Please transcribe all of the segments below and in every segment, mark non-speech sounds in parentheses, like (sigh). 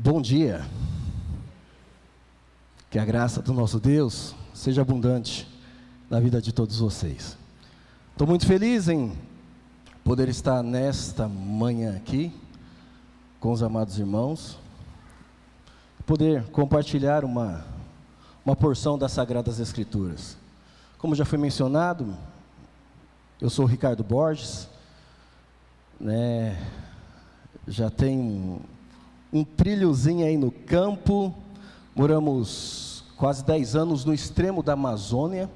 Bom dia. Que a graça do nosso Deus seja abundante na vida de todos vocês. Estou muito feliz em poder estar nesta manhã aqui com os amados irmãos, poder compartilhar uma, uma porção das Sagradas Escrituras. Como já foi mencionado, eu sou Ricardo Borges, né, já tem um trilhozinho aí no campo. Moramos quase 10 anos no extremo da Amazônia,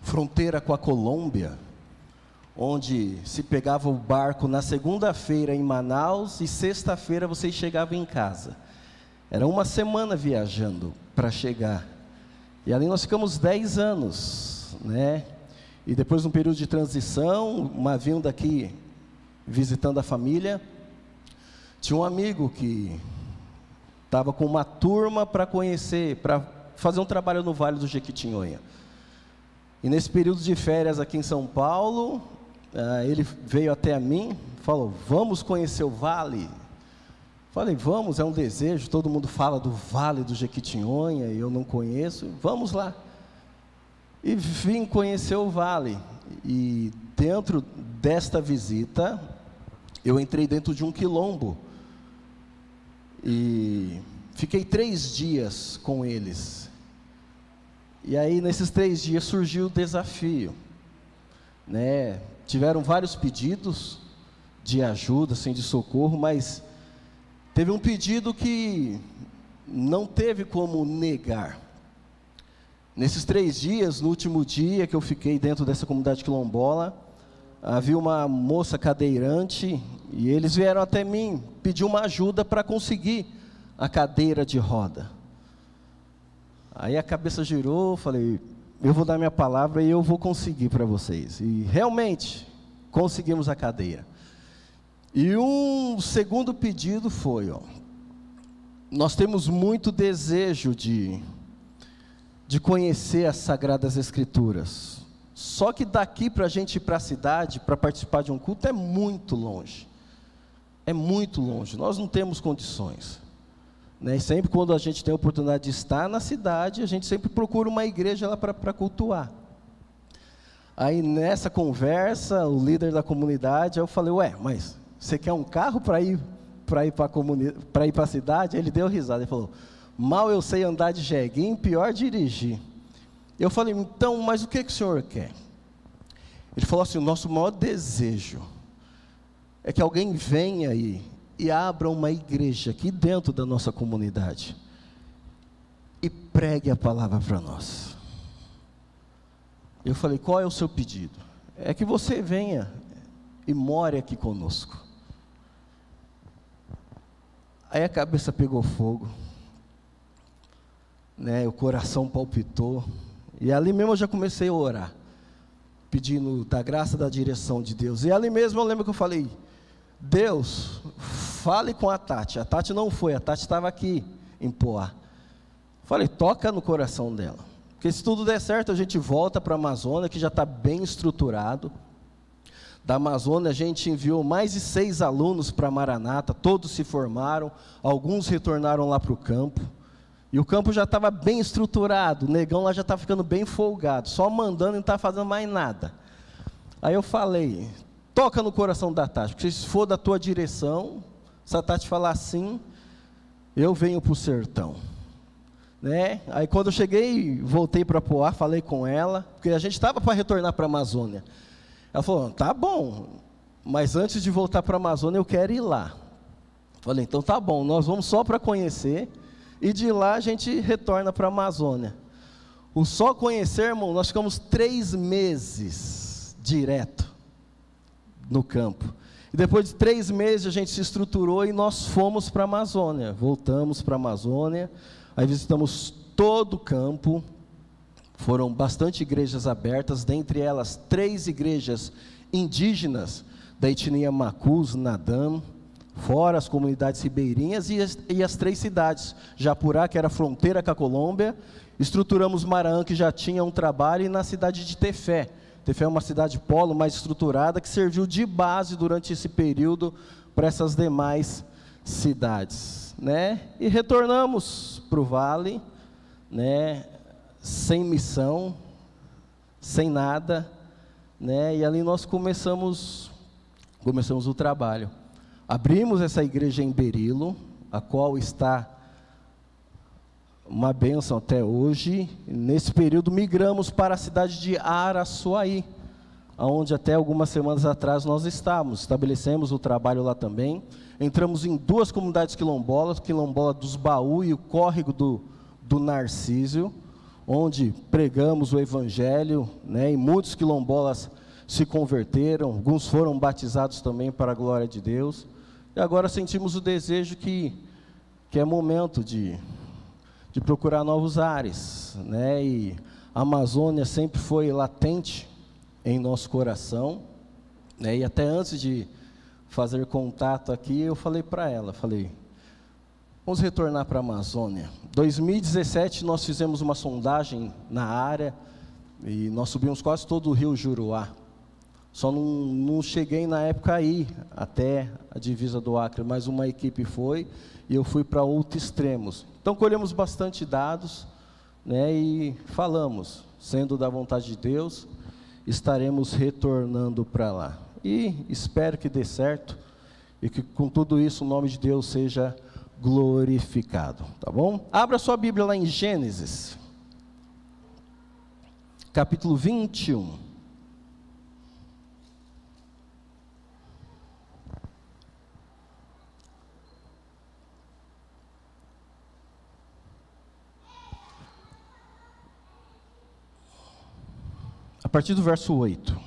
fronteira com a Colômbia, onde se pegava o barco na segunda-feira em Manaus e sexta-feira você chegava em casa. Era uma semana viajando para chegar. E ali nós ficamos 10 anos, né? E depois de um período de transição, uma vinda aqui visitando a família, tinha um amigo que estava com uma turma para conhecer, para fazer um trabalho no Vale do Jequitinhonha. E nesse período de férias aqui em São Paulo, uh, ele veio até mim, falou: Vamos conhecer o Vale. Falei: Vamos, é um desejo. Todo mundo fala do Vale do Jequitinhonha e eu não conheço. Vamos lá. E vim conhecer o Vale. E dentro desta visita, eu entrei dentro de um quilombo e fiquei três dias com eles. E aí, nesses três dias, surgiu o desafio. Né? Tiveram vários pedidos de ajuda, assim, de socorro, mas teve um pedido que não teve como negar. Nesses três dias, no último dia que eu fiquei dentro dessa comunidade quilombola, havia uma moça cadeirante e eles vieram até mim pedir uma ajuda para conseguir a cadeira de roda. Aí a cabeça girou, falei, eu vou dar minha palavra e eu vou conseguir para vocês. E realmente conseguimos a cadeira. E um segundo pedido foi, ó, nós temos muito desejo de de conhecer as sagradas escrituras. Só que daqui para a gente ir para a cidade, para participar de um culto, é muito longe. É muito longe. Nós não temos condições. Né? E sempre quando a gente tem a oportunidade de estar na cidade, a gente sempre procura uma igreja lá para cultuar. Aí nessa conversa, o líder da comunidade, eu falei, ué, mas você quer um carro para ir para ir para para a cidade? Ele deu risada, ele falou, mal eu sei andar de jeguinho, pior dirigir. Eu falei, então, mas o que, que o senhor quer? Ele falou assim: o nosso maior desejo é que alguém venha aí e abra uma igreja aqui dentro da nossa comunidade e pregue a palavra para nós. Eu falei: qual é o seu pedido? É que você venha e more aqui conosco. Aí a cabeça pegou fogo, né, o coração palpitou. E ali mesmo eu já comecei a orar, pedindo da graça da direção de Deus. E ali mesmo eu lembro que eu falei: Deus, fale com a Tati. A Tati não foi, a Tati estava aqui em Poá. Falei: toca no coração dela. Porque se tudo der certo, a gente volta para a Amazônia, que já está bem estruturado. Da Amazônia, a gente enviou mais de seis alunos para Maranata, todos se formaram, alguns retornaram lá para o campo. E o campo já estava bem estruturado, o negão lá já estava ficando bem folgado, só mandando e não estava fazendo mais nada. Aí eu falei, toca no coração da Tati, porque se for da tua direção, se a Tati falar assim, eu venho para o sertão. Né? Aí quando eu cheguei, voltei para Poá, falei com ela, porque a gente estava para retornar para a Amazônia. Ela falou, tá bom, mas antes de voltar para a Amazônia eu quero ir lá. Falei, então tá bom, nós vamos só para conhecer e de lá a gente retorna para a Amazônia. O só conhecer, irmão, nós ficamos três meses direto no campo. E depois de três meses a gente se estruturou e nós fomos para a Amazônia. Voltamos para a Amazônia, aí visitamos todo o campo. Foram bastante igrejas abertas, dentre elas três igrejas indígenas da etnia Macus, Nadam fora as comunidades ribeirinhas e as, e as três cidades, Japurá, que era fronteira com a Colômbia, estruturamos Maraã, que já tinha um trabalho, e na cidade de Tefé. Tefé é uma cidade polo mais estruturada, que serviu de base durante esse período para essas demais cidades. né? E retornamos para o vale, né? Sem missão, sem nada, né? E ali nós começamos, começamos o trabalho. Abrimos essa igreja em Berilo, a qual está uma bênção até hoje. Nesse período migramos para a cidade de Araçuaí, onde até algumas semanas atrás nós estávamos. Estabelecemos o trabalho lá também. Entramos em duas comunidades quilombolas, quilombola dos Baú e o córrego do, do Narcísio, onde pregamos o evangelho, né, e muitos quilombolas se converteram, alguns foram batizados também para a glória de Deus. E agora sentimos o desejo que, que é momento de de procurar novos ares, né? E a Amazônia sempre foi latente em nosso coração, né? E até antes de fazer contato aqui, eu falei para ela, falei, vamos retornar para a Amazônia. 2017 nós fizemos uma sondagem na área e nós subimos quase todo o Rio Juruá. Só não, não cheguei na época aí, até a divisa do Acre, mas uma equipe foi e eu fui para outros extremos. Então colhemos bastante dados, né, e falamos, sendo da vontade de Deus, estaremos retornando para lá. E espero que dê certo e que com tudo isso o nome de Deus seja glorificado, tá bom? Abra sua Bíblia lá em Gênesis, capítulo 21. Partir do verso 8.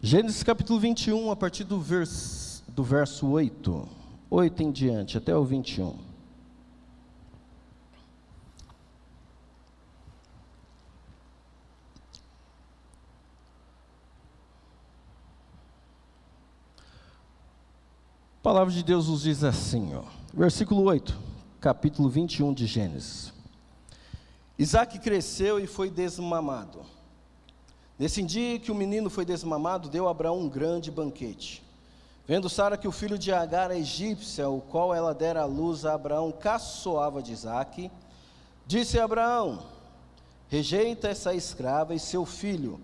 Gênesis capítulo 21, a partir do, vers, do verso 8. 8 em diante, até o 21. A palavra de Deus nos diz assim, ó, versículo 8, capítulo 21 de Gênesis. Isaac cresceu e foi desmamado. Nesse dia que o menino foi desmamado, deu Abraão um grande banquete. Vendo Sara que o filho de Agar, a egípcia, o qual ela dera à luz a Abraão, caçoava de Isaque, disse a Abraão: Rejeita essa escrava e seu filho,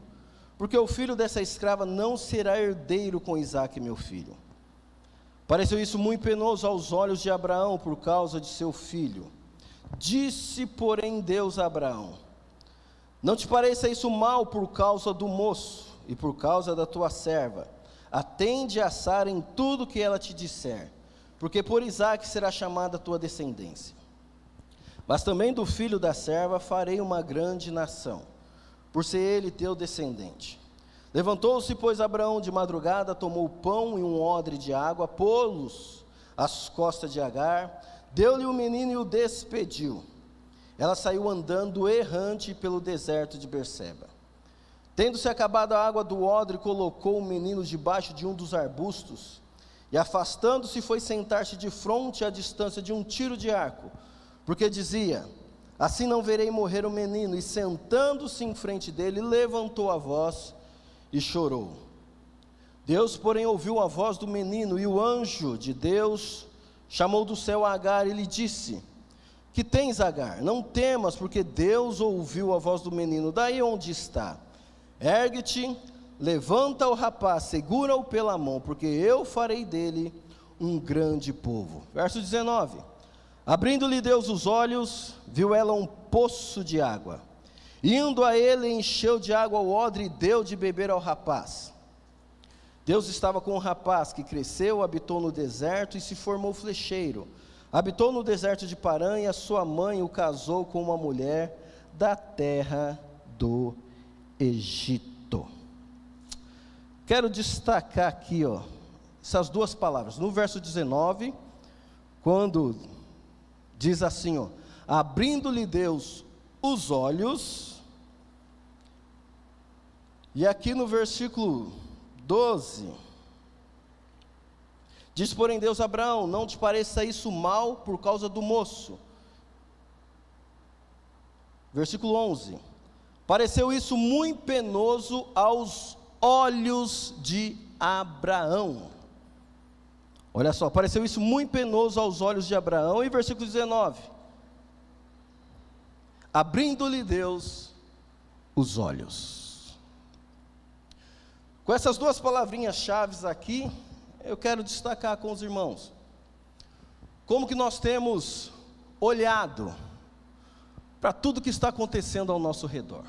porque o filho dessa escrava não será herdeiro com Isaque, meu filho. Pareceu isso muito penoso aos olhos de Abraão por causa de seu filho. Disse, porém, Deus a Abraão: não te pareça isso mal por causa do moço e por causa da tua serva. Atende a Sara em tudo que ela te disser, porque por Isaac será chamada a tua descendência. Mas também do filho da serva farei uma grande nação, por ser ele teu descendente. Levantou-se, pois, Abraão de madrugada, tomou pão e um odre de água, pô-los às costas de Agar, deu-lhe o menino e o despediu. Ela saiu andando errante pelo deserto de Berseba. Tendo-se acabado a água do odre, colocou o menino debaixo de um dos arbustos, e afastando-se foi sentar-se de fronte à distância de um tiro de arco, porque dizia: Assim não verei morrer o menino. E sentando-se em frente dele, levantou a voz e chorou. Deus, porém, ouviu a voz do menino, e o anjo de Deus chamou do céu Agar e lhe disse: que tens, Agar? Não temas, porque Deus ouviu a voz do menino. Daí onde está? Ergue-te, levanta o rapaz, segura-o pela mão, porque eu farei dele um grande povo. Verso 19: Abrindo-lhe Deus os olhos, viu ela um poço de água. Indo a ele, encheu de água o odre e deu de beber ao rapaz. Deus estava com o rapaz que cresceu, habitou no deserto e se formou flecheiro Habitou no deserto de Parã e a sua mãe o casou com uma mulher da terra do Egito. Quero destacar aqui, ó, essas duas palavras. No verso 19, quando diz assim, ó, abrindo-lhe Deus os olhos, e aqui no versículo 12, Diz, porém, Deus a Abraão: Não te pareça isso mal por causa do moço. Versículo 11: Pareceu isso muito penoso aos olhos de Abraão. Olha só, pareceu isso muito penoso aos olhos de Abraão, e versículo 19: Abrindo-lhe Deus os olhos. Com essas duas palavrinhas chaves aqui, eu quero destacar com os irmãos como que nós temos olhado para tudo que está acontecendo ao nosso redor.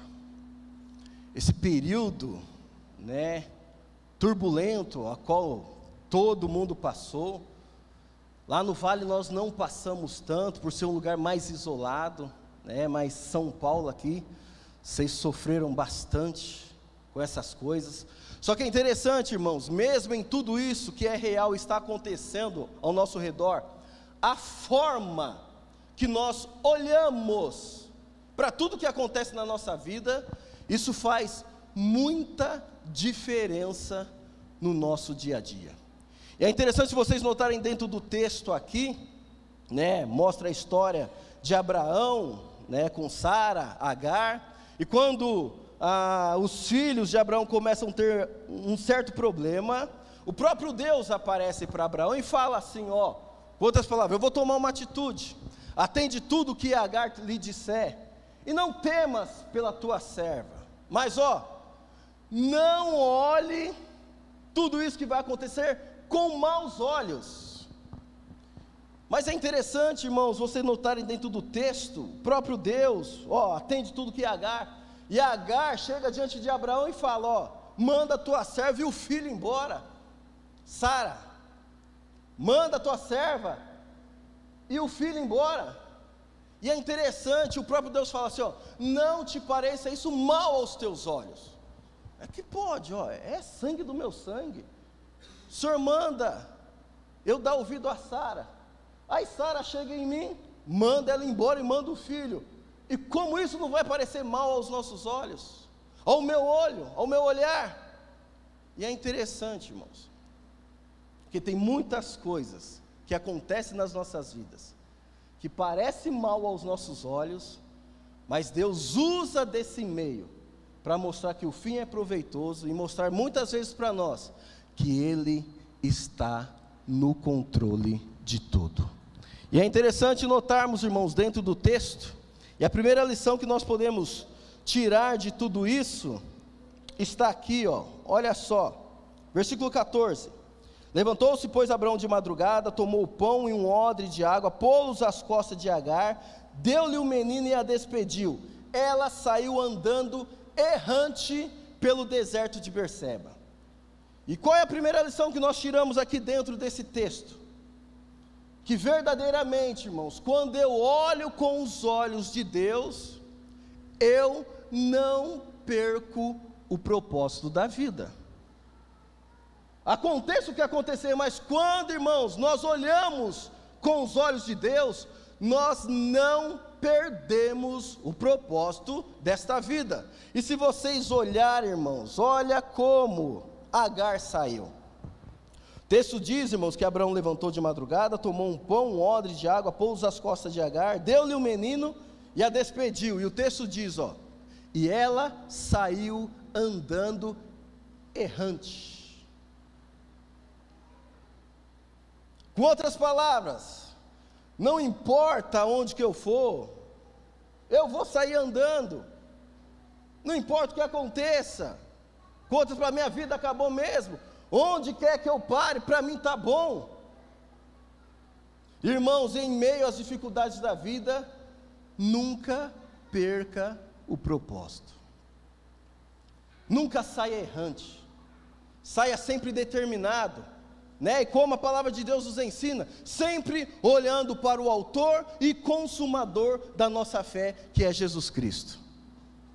Esse período, né, turbulento, a qual todo mundo passou. Lá no Vale nós não passamos tanto, por ser um lugar mais isolado, né? mas São Paulo aqui, vocês sofreram bastante com essas coisas. Só que é interessante, irmãos, mesmo em tudo isso que é real, está acontecendo ao nosso redor, a forma que nós olhamos para tudo que acontece na nossa vida, isso faz muita diferença no nosso dia a dia. E é interessante vocês notarem dentro do texto aqui, né, mostra a história de Abraão, né, com Sara, Agar, e quando ah, os filhos de Abraão começam a ter um certo problema, o próprio Deus aparece para Abraão e fala assim, ó, com outras palavras, eu vou tomar uma atitude, atende tudo que Agar lhe disser, e não temas pela tua serva, mas ó, não olhe tudo isso que vai acontecer com maus olhos. Mas é interessante, irmãos, vocês notarem dentro do texto, o próprio Deus, ó, atende tudo que Agar, e Agar chega diante de Abraão e fala: ó, manda tua serva e o filho embora. Sara, manda tua serva e o filho embora. E é interessante, o próprio Deus fala assim: ó, não te pareça isso mal aos teus olhos. É que pode, ó, é sangue do meu sangue. Senhor manda eu dar ouvido a Sara. Aí Sara chega em mim, manda ela embora e manda o filho. E como isso não vai parecer mal aos nossos olhos, ao meu olho, ao meu olhar? E é interessante, irmãos, que tem muitas coisas que acontecem nas nossas vidas que parece mal aos nossos olhos, mas Deus usa desse meio para mostrar que o fim é proveitoso e mostrar muitas vezes para nós que Ele está no controle de tudo. E é interessante notarmos, irmãos, dentro do texto, e a primeira lição que nós podemos tirar de tudo isso está aqui, ó. Olha só. Versículo 14. Levantou-se, pois, Abraão de madrugada, tomou o pão e um odre de água, pô-los às costas de Agar, deu-lhe o menino e a despediu. Ela saiu andando errante pelo deserto de Berseba. E qual é a primeira lição que nós tiramos aqui dentro desse texto? Que verdadeiramente, irmãos, quando eu olho com os olhos de Deus, eu não perco o propósito da vida. Aconteça o que acontecer, mas quando, irmãos, nós olhamos com os olhos de Deus, nós não perdemos o propósito desta vida. E se vocês olharem, irmãos, olha como Agar saiu. Texto diz, irmãos, que Abraão levantou de madrugada, tomou um pão, um odre de água, pôs as costas de Agar, deu-lhe o menino e a despediu. E o texto diz, ó, e ela saiu andando errante. Com outras palavras, não importa onde que eu for, eu vou sair andando. Não importa o que aconteça. Contas para a minha vida acabou mesmo. Onde quer que eu pare, para mim está bom. Irmãos, em meio às dificuldades da vida, nunca perca o propósito. Nunca saia errante. Saia sempre determinado. Né? E como a palavra de Deus nos ensina, sempre olhando para o autor e consumador da nossa fé, que é Jesus Cristo.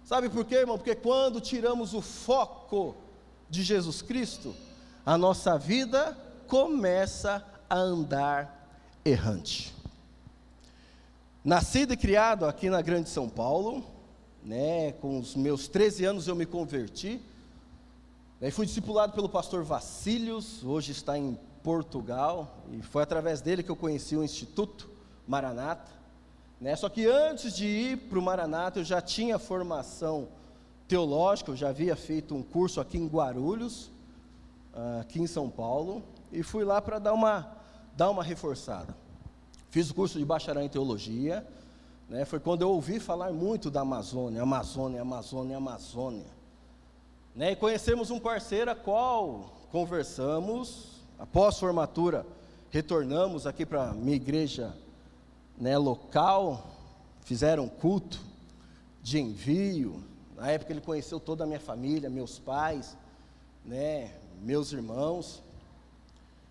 Sabe por quê, irmão? Porque quando tiramos o foco de Jesus Cristo, a nossa vida começa a andar errante. Nascido e criado aqui na Grande São Paulo, né, com os meus 13 anos eu me converti, Daí fui discipulado pelo pastor Vacílios, hoje está em Portugal, e foi através dele que eu conheci o Instituto Maranata. Né? Só que antes de ir para o Maranata, eu já tinha formação teológica, eu já havia feito um curso aqui em Guarulhos, aqui em São Paulo, e fui lá para dar uma dar uma reforçada. Fiz o curso de bacharel em teologia, né? Foi quando eu ouvi falar muito da Amazônia, Amazônia, Amazônia, Amazônia. Né? E conhecemos um parceiro a qual conversamos, após formatura, retornamos aqui para a minha igreja né, local, fizeram culto de envio. Na época ele conheceu toda a minha família, meus pais, né, meus irmãos.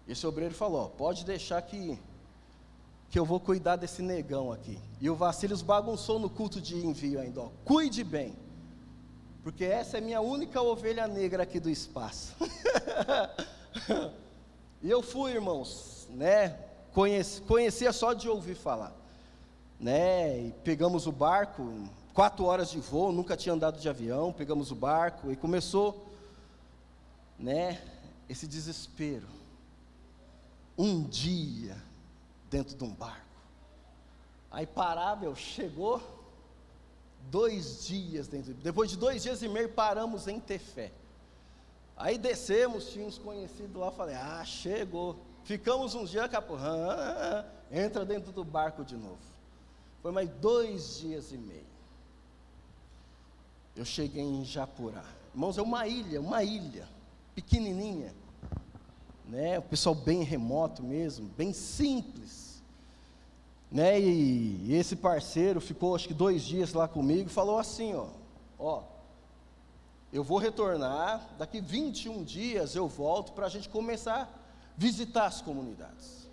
Esse obreiro falou: pode deixar que que eu vou cuidar desse negão aqui. E o Vassílios bagunçou no culto de envio ainda, ó. Cuide bem. Porque essa é minha única ovelha negra aqui do espaço. (laughs) e eu fui, irmãos, né? Conheci, conhecia só de ouvir falar. Né? E pegamos o barco, quatro horas de voo, nunca tinha andado de avião, pegamos o barco e começou, né? Esse desespero. Um dia, dentro de um barco. Aí parável, chegou dois dias dentro. Depois de dois dias e meio paramos em Tefé. Aí descemos, tínhamos conhecido lá, falei, ah, chegou. Ficamos uns dias, capô, entra dentro do barco de novo. Foi mais dois dias e meio. Eu cheguei em Japurá. Irmãos, é uma ilha, uma ilha, pequenininha. Né? O pessoal bem remoto mesmo, bem simples. Né? E, esse parceiro ficou acho que dois dias lá comigo e falou assim, ó, ó, eu vou retornar, daqui 21 dias eu volto para a gente começar a visitar as comunidades.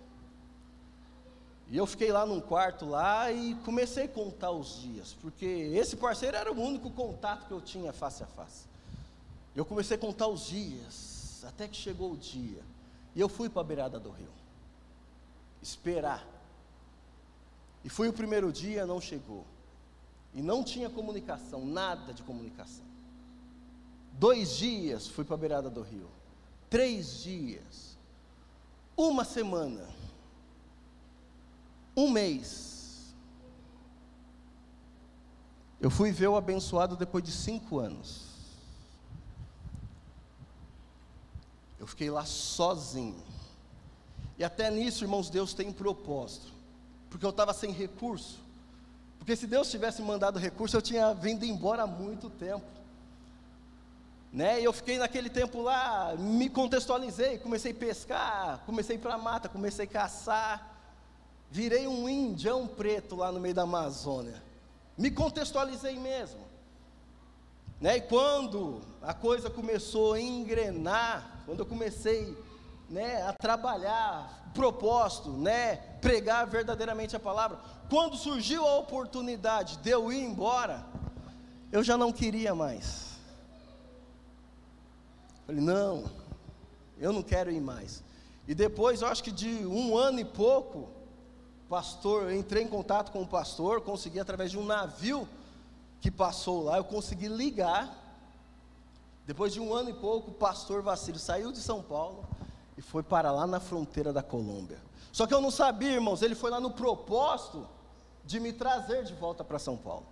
E eu fiquei lá num quarto lá e comecei a contar os dias, porque esse parceiro era o único contato que eu tinha face a face. Eu comecei a contar os dias, até que chegou o dia. E eu fui para a beirada do rio. Esperar e foi o primeiro dia, não chegou. E não tinha comunicação, nada de comunicação. Dois dias fui para a beirada do rio. Três dias. Uma semana. Um mês. Eu fui ver o abençoado depois de cinco anos. Eu fiquei lá sozinho. E até nisso, irmãos, Deus tem um propósito porque eu estava sem recurso. Porque se Deus tivesse mandado recurso, eu tinha vindo embora há muito tempo. Né? E eu fiquei naquele tempo lá, me contextualizei, comecei a pescar, comecei para a mata, comecei a caçar. Virei um indião preto lá no meio da Amazônia. Me contextualizei mesmo. Né? E quando a coisa começou a engrenar, quando eu comecei né, a trabalhar, propósito, né, pregar verdadeiramente a palavra. Quando surgiu a oportunidade de eu ir embora, eu já não queria mais. Falei, não, eu não quero ir mais. E depois, eu acho que de um ano e pouco, pastor, entrei em contato com o pastor, consegui através de um navio que passou lá, eu consegui ligar. Depois de um ano e pouco, o pastor Vacílio saiu de São Paulo, e foi para lá na fronteira da Colômbia. Só que eu não sabia, irmãos, ele foi lá no propósito de me trazer de volta para São Paulo.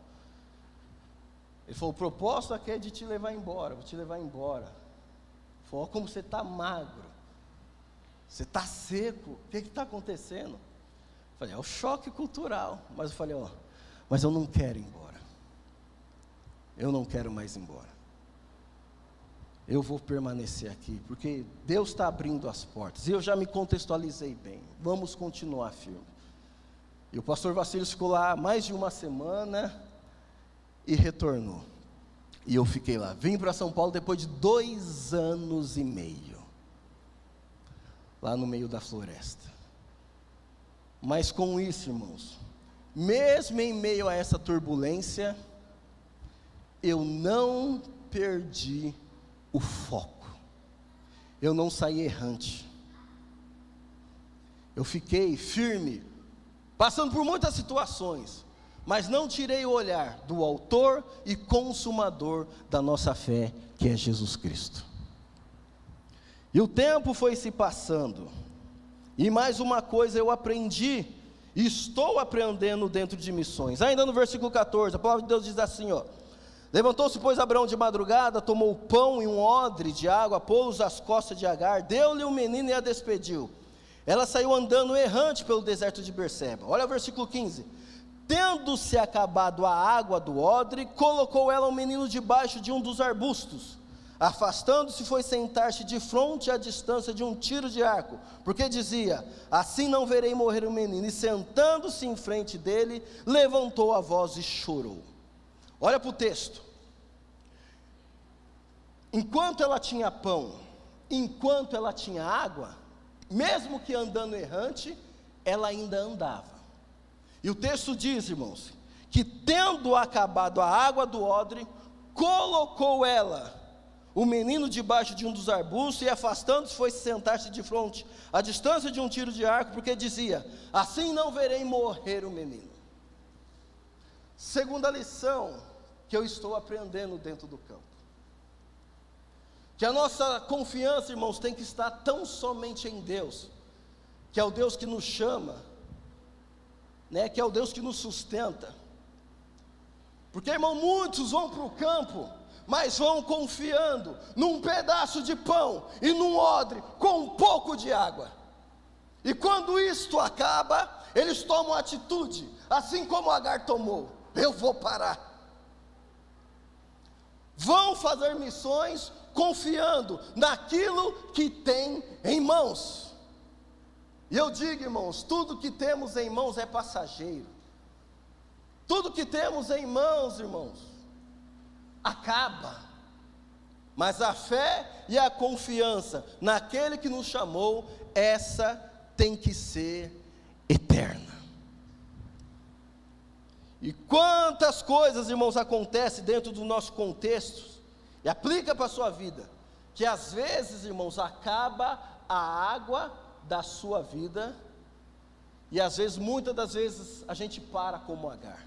Ele falou: o propósito aqui é de te levar embora, vou te levar embora. Ele falou: como você está magro, você está seco, o que está acontecendo? Eu falei: é o choque cultural. Mas eu falei: ó, mas eu não quero ir embora. Eu não quero mais ir embora eu vou permanecer aqui, porque Deus está abrindo as portas. E eu já me contextualizei bem. Vamos continuar firme. E o pastor Vassílio ficou lá mais de uma semana e retornou. E eu fiquei lá. Vim para São Paulo depois de dois anos e meio. Lá no meio da floresta. Mas com isso, irmãos, mesmo em meio a essa turbulência, eu não perdi o foco. Eu não saí errante. Eu fiquei firme, passando por muitas situações, mas não tirei o olhar do autor e consumador da nossa fé, que é Jesus Cristo. E o tempo foi se passando, e mais uma coisa eu aprendi, e estou aprendendo dentro de missões. Ainda no versículo 14, a palavra de Deus diz assim: ó. Levantou-se, pois, Abraão de madrugada, tomou pão e um odre de água, pô-los às costas de Agar, deu-lhe o um menino e a despediu. ela saiu andando errante pelo deserto de Berseba. Olha o versículo 15. Tendo-se acabado a água do odre, colocou ela o menino debaixo de um dos arbustos. Afastando-se, foi sentar-se de frente à distância de um tiro de arco, porque dizia: Assim não verei morrer o menino. E sentando-se em frente dele, levantou a voz e chorou. Olha para o texto. Enquanto ela tinha pão, enquanto ela tinha água, mesmo que andando errante, ela ainda andava. E o texto diz, irmãos, que tendo acabado a água do odre, colocou ela o menino debaixo de um dos arbustos e afastando-se foi sentar-se de frente, à distância de um tiro de arco, porque dizia: Assim não verei morrer o menino. Segunda lição que eu estou aprendendo dentro do campo. Que a nossa confiança, irmãos, tem que estar tão somente em Deus, que é o Deus que nos chama, né, que é o Deus que nos sustenta. Porque, irmão, muitos vão para o campo mas vão confiando num pedaço de pão e num odre com um pouco de água. E quando isto acaba, eles tomam atitude, assim como Agar tomou: eu vou parar. Vão fazer missões confiando naquilo que tem em mãos. E eu digo, irmãos, tudo que temos em mãos é passageiro. Tudo que temos em mãos, irmãos, acaba. Mas a fé e a confiança naquele que nos chamou, essa tem que ser eterna. E quantas coisas, irmãos, acontecem dentro do nosso contexto, e aplica para a sua vida, que às vezes, irmãos, acaba a água da sua vida, e às vezes, muitas das vezes, a gente para como Agar.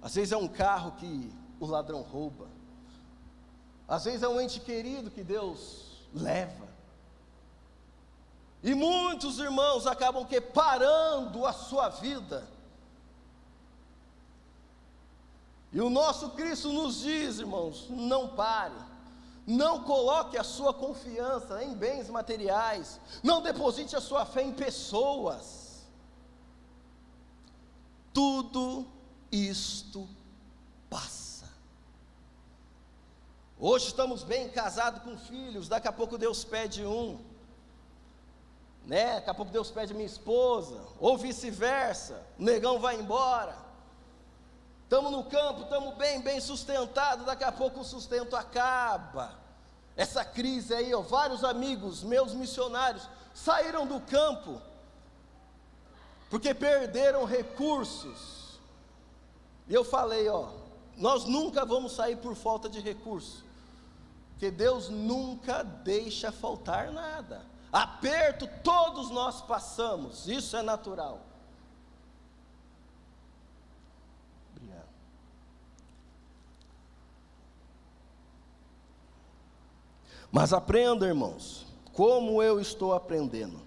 Às vezes é um carro que o ladrão rouba. Às vezes é um ente querido que Deus leva. E muitos irmãos acabam que parando a sua vida. E o nosso Cristo nos diz, irmãos, não pare. Não coloque a sua confiança em bens materiais. Não deposite a sua fé em pessoas. Tudo isto passa. Hoje estamos bem casados com filhos, daqui a pouco Deus pede um, né? Daqui a pouco Deus pede minha esposa, ou vice-versa, o negão vai embora. Estamos no campo, estamos bem, bem sustentados, daqui a pouco o sustento acaba. Essa crise aí, ó, vários amigos, meus missionários, saíram do campo, porque perderam recursos. E eu falei, ó, nós nunca vamos sair por falta de recursos. Porque Deus nunca deixa faltar nada. Aperto todos nós passamos, isso é natural. Obrigado. Mas aprenda, irmãos, como eu estou aprendendo.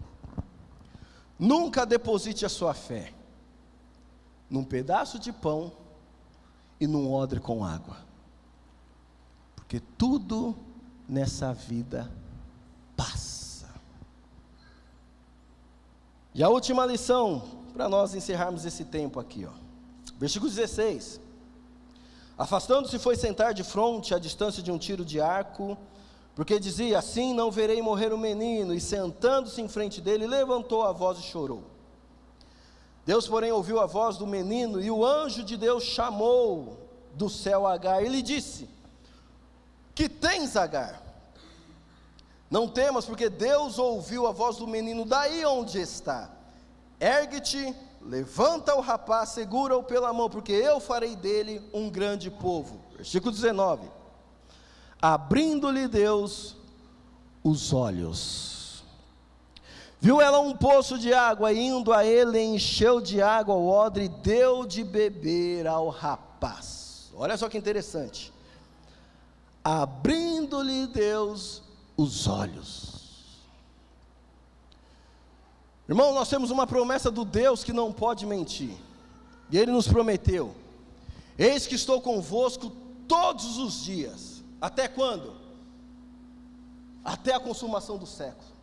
Nunca deposite a sua fé num pedaço de pão e num odre com água. Porque tudo nessa vida passa. E a última lição, para nós encerrarmos esse tempo aqui, ó. Versículo 16. Afastando-se foi sentar de fronte à distância de um tiro de arco, porque dizia: Assim não verei morrer o menino. E sentando-se em frente dele, levantou a voz e chorou. Deus, porém, ouviu a voz do menino, e o anjo de Deus chamou do céu Agar e lhe disse: que tens, Agar? Não temas, porque Deus ouviu a voz do menino daí onde está. Ergue-te, levanta o rapaz, segura-o pela mão, porque eu farei dele um grande povo. Versículo 19. Abrindo-lhe Deus os olhos. Viu ela um poço de água, indo a ele, encheu de água o odre e deu de beber ao rapaz. Olha só que interessante abrindo-lhe Deus os olhos. Irmão, nós temos uma promessa do Deus que não pode mentir. E Ele nos prometeu: Eis que estou convosco todos os dias. Até quando? Até a consumação do século.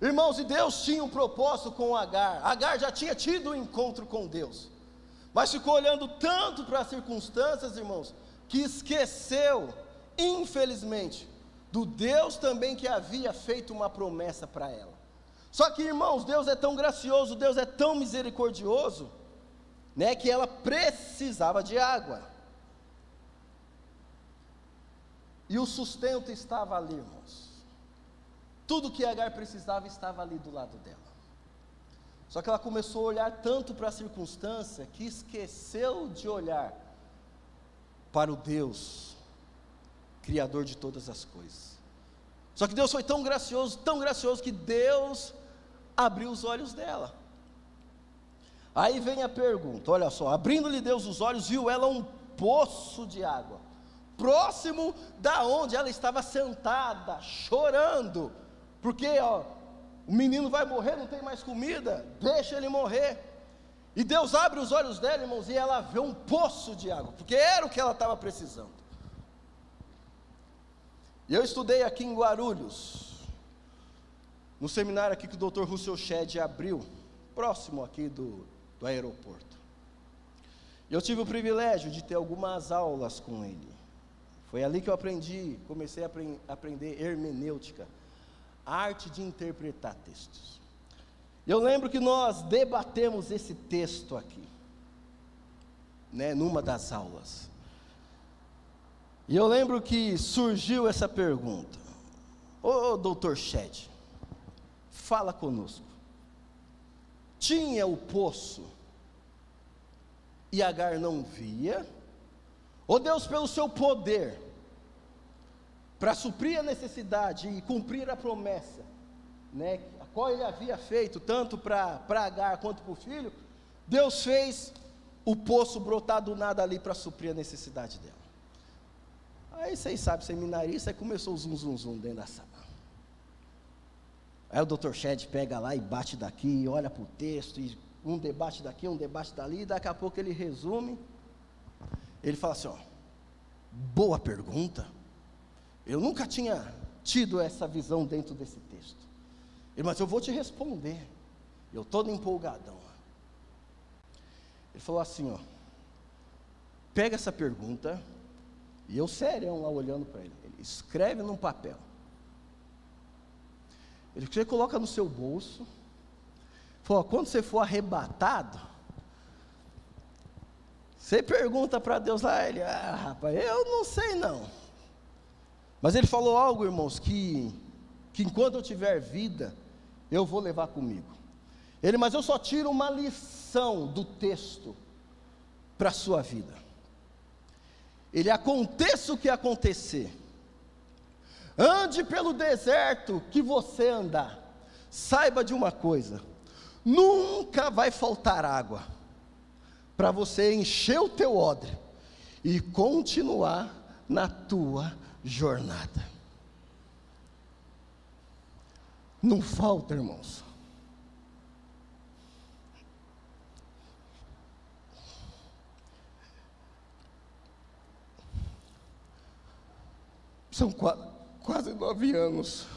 Irmãos, e Deus tinha um propósito com Agar. Agar já tinha tido um encontro com Deus, mas ficou olhando tanto para as circunstâncias, irmãos, que esqueceu, infelizmente, do Deus também que havia feito uma promessa para ela. Só que, irmãos, Deus é tão gracioso, Deus é tão misericordioso, né, que ela precisava de água. E o sustento estava ali, irmãos. Tudo que Agar precisava estava ali do lado dela. Só que ela começou a olhar tanto para a circunstância que esqueceu de olhar para o Deus, Criador de todas as coisas. Só que Deus foi tão gracioso, tão gracioso, que Deus abriu os olhos dela. Aí vem a pergunta: olha só, abrindo-lhe Deus os olhos, viu ela um poço de água, próximo da onde ela estava sentada, chorando, porque ó, o menino vai morrer, não tem mais comida, deixa ele morrer. E Deus abre os olhos dela, irmãos, e ela vê um poço de água, porque era o que ela estava precisando. E eu estudei aqui em Guarulhos, no seminário aqui que o Dr. Russell Shedd abriu, próximo aqui do, do aeroporto. E eu tive o privilégio de ter algumas aulas com ele. Foi ali que eu aprendi, comecei a aprender hermenêutica, arte de interpretar textos. Eu lembro que nós debatemos esse texto aqui, né, numa das aulas. E eu lembro que surgiu essa pergunta: Ô doutor Shed, fala conosco. Tinha o poço e Agar não via? Ou Deus, pelo seu poder, para suprir a necessidade e cumprir a promessa, né, a qual ele havia feito, tanto para Agar quanto para o filho, Deus fez o poço brotar do nada ali para suprir a necessidade dela. Aí vocês sabem, seminarista, aí começou o zum, zum, zum dentro da sala. Aí o Dr. Shed pega lá e bate daqui, olha para o texto, e um debate daqui, um debate dali, e daqui a pouco ele resume. Ele fala assim: ó, boa pergunta. Eu nunca tinha tido essa visão dentro desse texto. Ele, mas eu vou te responder. Eu todo empolgadão. Ele falou assim, ó, pega essa pergunta e eu sério lá olhando para ele. Ele escreve num papel. Ele você coloca no seu bolso. Falou, quando você for arrebatado, você pergunta para Deus lá, ele, ah, rapaz, eu não sei não. Mas ele falou algo, irmãos, que, que enquanto eu tiver vida, eu vou levar comigo. Ele, mas eu só tiro uma lição do texto para a sua vida. Ele aconteça o que acontecer, ande pelo deserto que você andar, saiba de uma coisa: nunca vai faltar água para você encher o teu odre e continuar na tua jornada. Não falta, irmãos. São quase nove anos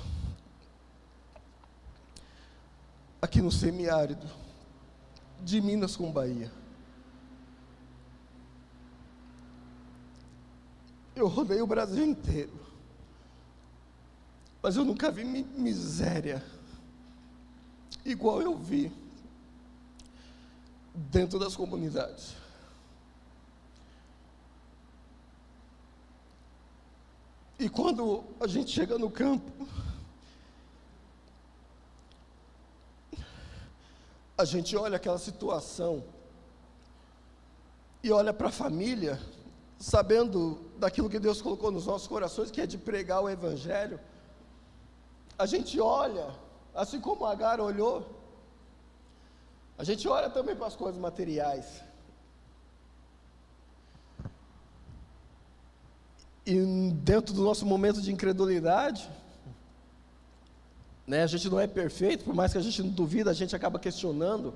aqui no semiárido de Minas com Bahia. Eu rodei o Brasil inteiro, mas eu nunca vi miséria igual eu vi dentro das comunidades. E quando a gente chega no campo, a gente olha aquela situação e olha para a família, sabendo daquilo que Deus colocou nos nossos corações, que é de pregar o Evangelho. A gente olha, assim como Agar olhou, a gente olha também para as coisas materiais. E dentro do nosso momento de incredulidade, né, a gente não é perfeito, por mais que a gente não duvida, a gente acaba questionando.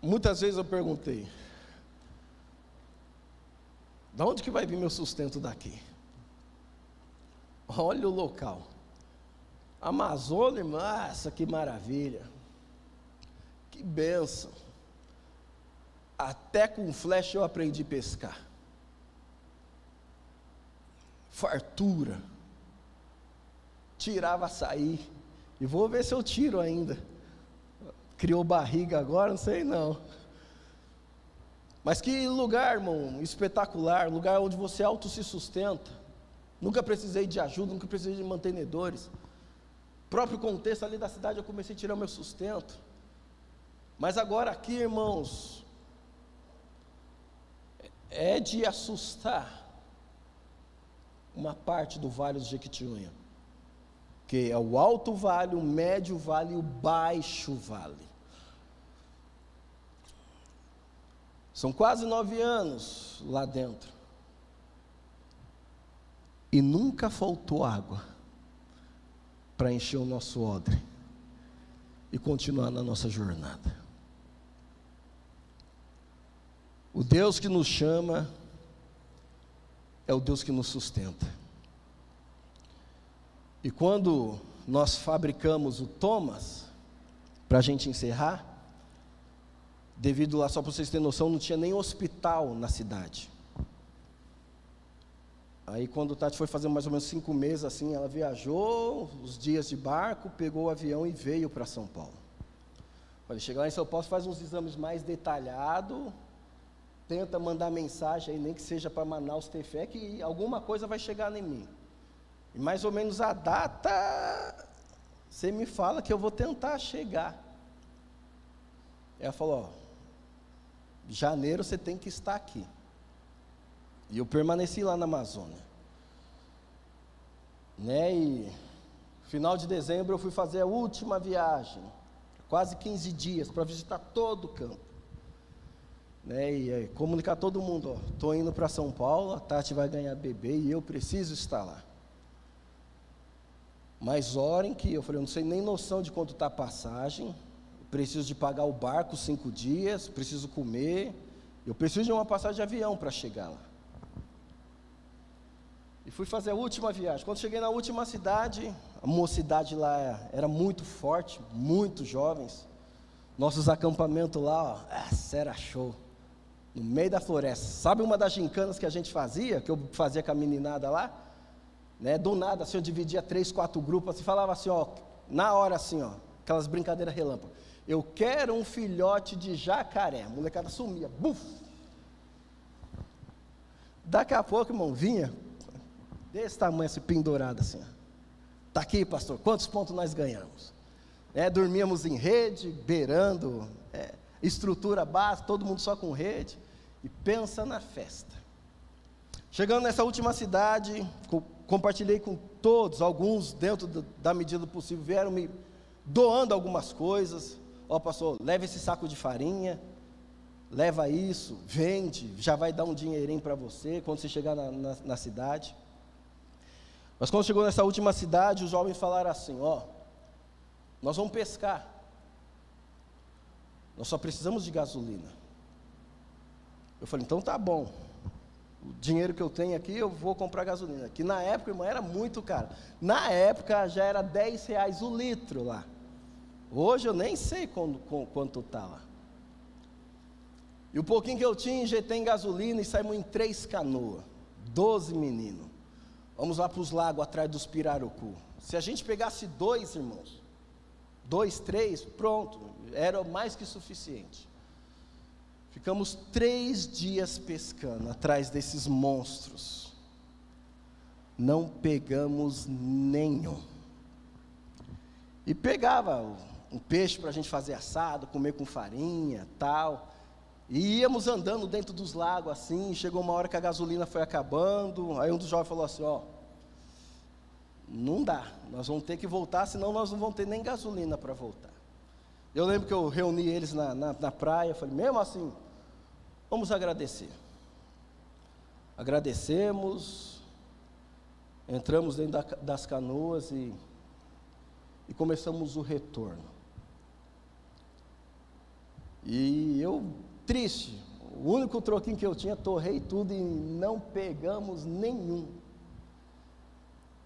Muitas vezes eu perguntei: da onde que vai vir meu sustento daqui? Olha o local. Amazônia, nossa, que maravilha. Que benção. Até com flecha eu aprendi a pescar. Fartura. Tirava açaí. E vou ver se eu tiro ainda. Criou barriga agora, não sei não. Mas que lugar, irmão, espetacular, lugar onde você auto se sustenta. Nunca precisei de ajuda, nunca precisei de mantenedores. Próprio contexto ali da cidade eu comecei a tirar meu sustento. Mas agora aqui, irmãos, é de assustar uma parte do Vale do Jequitinhonha, que é o alto vale, o médio vale e o baixo vale. São quase nove anos lá dentro. E nunca faltou água para encher o nosso odre e continuar na nossa jornada. O Deus que nos chama é o Deus que nos sustenta. E quando nós fabricamos o Thomas, para a gente encerrar, devido lá, só para vocês terem noção, não tinha nem hospital na cidade. Aí quando o Tati foi fazer mais ou menos cinco meses assim, ela viajou os dias de barco, pegou o avião e veio para São Paulo. Olha, chega lá em São Paulo, faz uns exames mais detalhados, tenta mandar mensagem aí, nem que seja para Manaus ter fé, que alguma coisa vai chegar em mim. E mais ou menos a data, você me fala que eu vou tentar chegar. Ela falou, ó, janeiro você tem que estar aqui. E eu permaneci lá na Amazônia. Né? E final de dezembro eu fui fazer a última viagem, quase 15 dias, para visitar todo o campo. Né? E aí, comunicar todo mundo, estou indo para São Paulo, a Tati vai ganhar bebê e eu preciso estar lá. Mas orem que eu falei, eu não sei nem noção de quanto está a passagem, preciso de pagar o barco cinco dias, preciso comer, eu preciso de uma passagem de avião para chegar lá. E fui fazer a última viagem. Quando cheguei na última cidade, a mocidade lá era muito forte, muito jovens. Nossos acampamentos lá, ó, era show. No meio da floresta. Sabe uma das gincanas que a gente fazia, que eu fazia com a meninada lá? Né, do nada, assim, eu dividia três, quatro grupos, assim, falava assim, ó, na hora assim, ó, aquelas brincadeiras relâmpago. Eu quero um filhote de jacaré. A molecada sumia. Buf! Daqui a pouco, irmão, vinha desse tamanho, assim, pendurado assim. Está aqui, pastor, quantos pontos nós ganhamos? É, dormíamos em rede, beirando, é, estrutura básica, todo mundo só com rede. E pensa na festa. Chegando nessa última cidade, co compartilhei com todos, alguns dentro do, da medida do possível, vieram me doando algumas coisas. Ó, oh, pastor, leva esse saco de farinha, leva isso, vende, já vai dar um dinheirinho para você quando você chegar na, na, na, cidade. Mas quando chegou nessa última cidade, os jovens falaram assim: Ó, nós vamos pescar, nós só precisamos de gasolina. Eu falei: então tá bom, o dinheiro que eu tenho aqui eu vou comprar gasolina. Que na época, irmão, era muito caro. Na época já era 10 reais o litro lá. Hoje eu nem sei quando, quanto está. E o pouquinho que eu tinha, injetei em gasolina e saímos em três canoas. Doze meninos. Vamos lá para os lagos atrás dos pirarucu. Se a gente pegasse dois, irmãos, dois, três, pronto, era mais que suficiente. Ficamos três dias pescando atrás desses monstros. Não pegamos nenhum. E pegava um peixe para a gente fazer assado, comer com farinha, tal. E íamos andando dentro dos lagos assim, chegou uma hora que a gasolina foi acabando, aí um dos jovens falou assim, ó, não dá, nós vamos ter que voltar, senão nós não vamos ter nem gasolina para voltar. Eu lembro que eu reuni eles na, na, na praia, falei, mesmo assim, vamos agradecer. Agradecemos, entramos dentro da, das canoas e, e começamos o retorno. E eu, triste, o único troquinho que eu tinha, torrei tudo e não pegamos nenhum.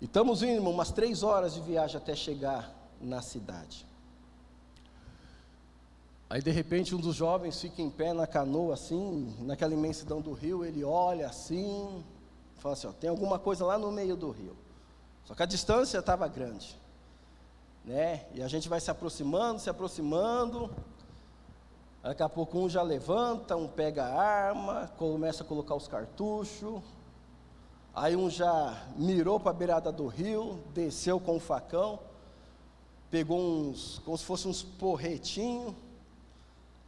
E estamos indo umas três horas de viagem até chegar na cidade. Aí de repente um dos jovens fica em pé na canoa assim, naquela imensidão do rio, ele olha assim, fala assim, ó, tem alguma coisa lá no meio do rio. Só que a distância estava grande. Né? E a gente vai se aproximando, se aproximando. Daqui a pouco um já levanta, um pega a arma, começa a colocar os cartuchos. Aí um já mirou para a beirada do rio, desceu com o facão, pegou uns, como se fosse uns porretinhos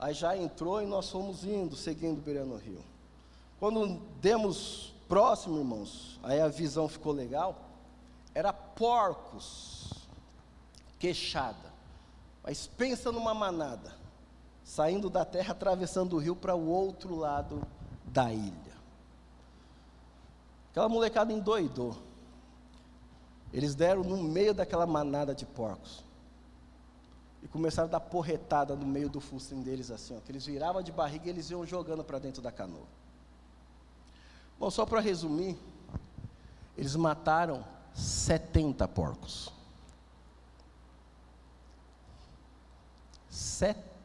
Aí já entrou e nós fomos indo, seguindo beirando o rio. Quando demos próximo, irmãos, aí a visão ficou legal. Era porcos, queixada. Mas pensa numa manada, saindo da terra, atravessando o rio para o outro lado da ilha. Aquela molecada endoidou. Eles deram no meio daquela manada de porcos e começaram a dar porretada no meio do focinho deles assim, ó, que eles viravam de barriga e eles iam jogando para dentro da canoa. Bom, só para resumir, eles mataram 70 porcos.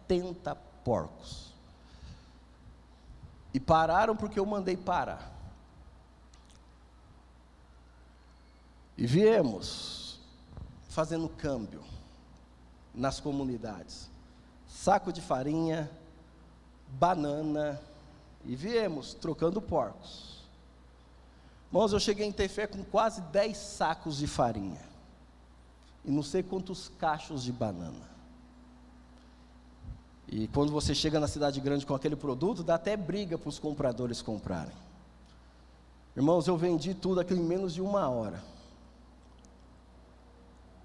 70 porcos. E pararam porque eu mandei parar. E viemos fazendo câmbio nas comunidades. Saco de farinha, banana, e viemos trocando porcos. Irmãos, eu cheguei em Tefé com quase 10 sacos de farinha. E não sei quantos cachos de banana. E quando você chega na cidade grande com aquele produto, dá até briga para os compradores comprarem. Irmãos, eu vendi tudo aquilo em menos de uma hora.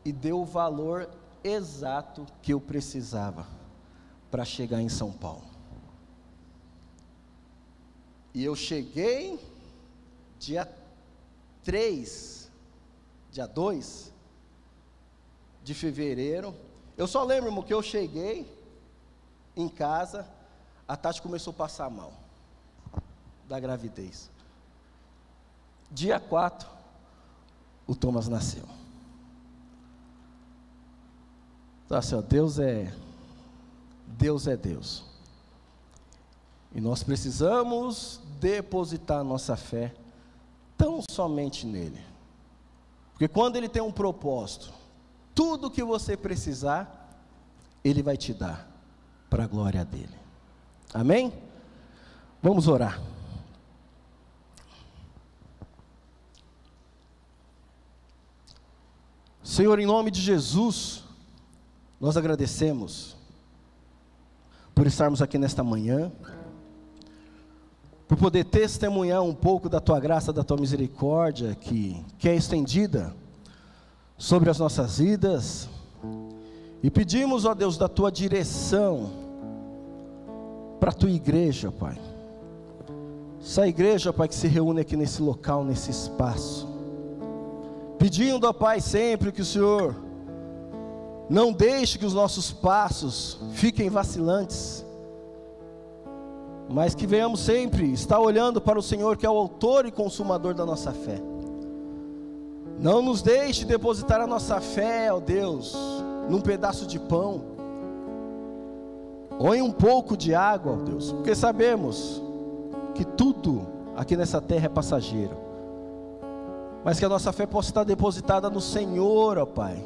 E deu o valor exato que eu precisava para chegar em São Paulo. E eu cheguei dia 3, dia 2 de fevereiro. Eu só lembro, irmão, que eu cheguei em casa, a Tati começou a passar mal da gravidez. Dia 4, o Thomas nasceu. Então, assim, ó, Deus é Deus é Deus. E nós precisamos depositar nossa fé tão somente nele. Porque quando ele tem um propósito, tudo que você precisar, ele vai te dar para a glória dele. Amém? Vamos orar. Senhor, em nome de Jesus, nós agradecemos por estarmos aqui nesta manhã, por poder testemunhar um pouco da tua graça, da tua misericórdia, que, que é estendida sobre as nossas vidas, e pedimos, ó Deus, da tua direção para a tua igreja, Pai. Essa igreja, Pai, que se reúne aqui nesse local, nesse espaço, pedindo, ó Pai, sempre que o Senhor não deixe que os nossos passos fiquem vacilantes, mas que venhamos sempre estar olhando para o Senhor, que é o autor e consumador da nossa fé. Não nos deixe depositar a nossa fé, ó Deus, num pedaço de pão, em um pouco de água, ó Deus, porque sabemos que tudo aqui nessa terra é passageiro, mas que a nossa fé possa estar depositada no Senhor, ó Pai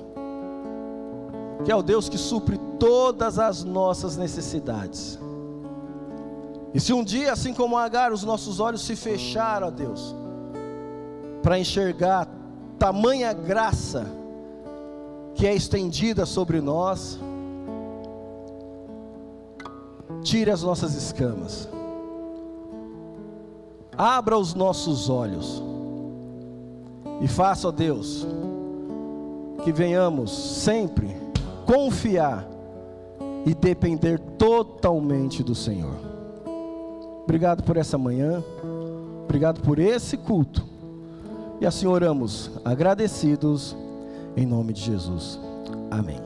que é o Deus que supre todas as nossas necessidades. E se um dia, assim como Agar, os nossos olhos se fecharam, ó Deus, para enxergar tamanha graça que é estendida sobre nós, tire as nossas escamas, abra os nossos olhos e faça, ó Deus, que venhamos sempre confiar e depender totalmente do Senhor. Obrigado por essa manhã, obrigado por esse culto. E assim oramos, agradecidos, em nome de Jesus. Amém.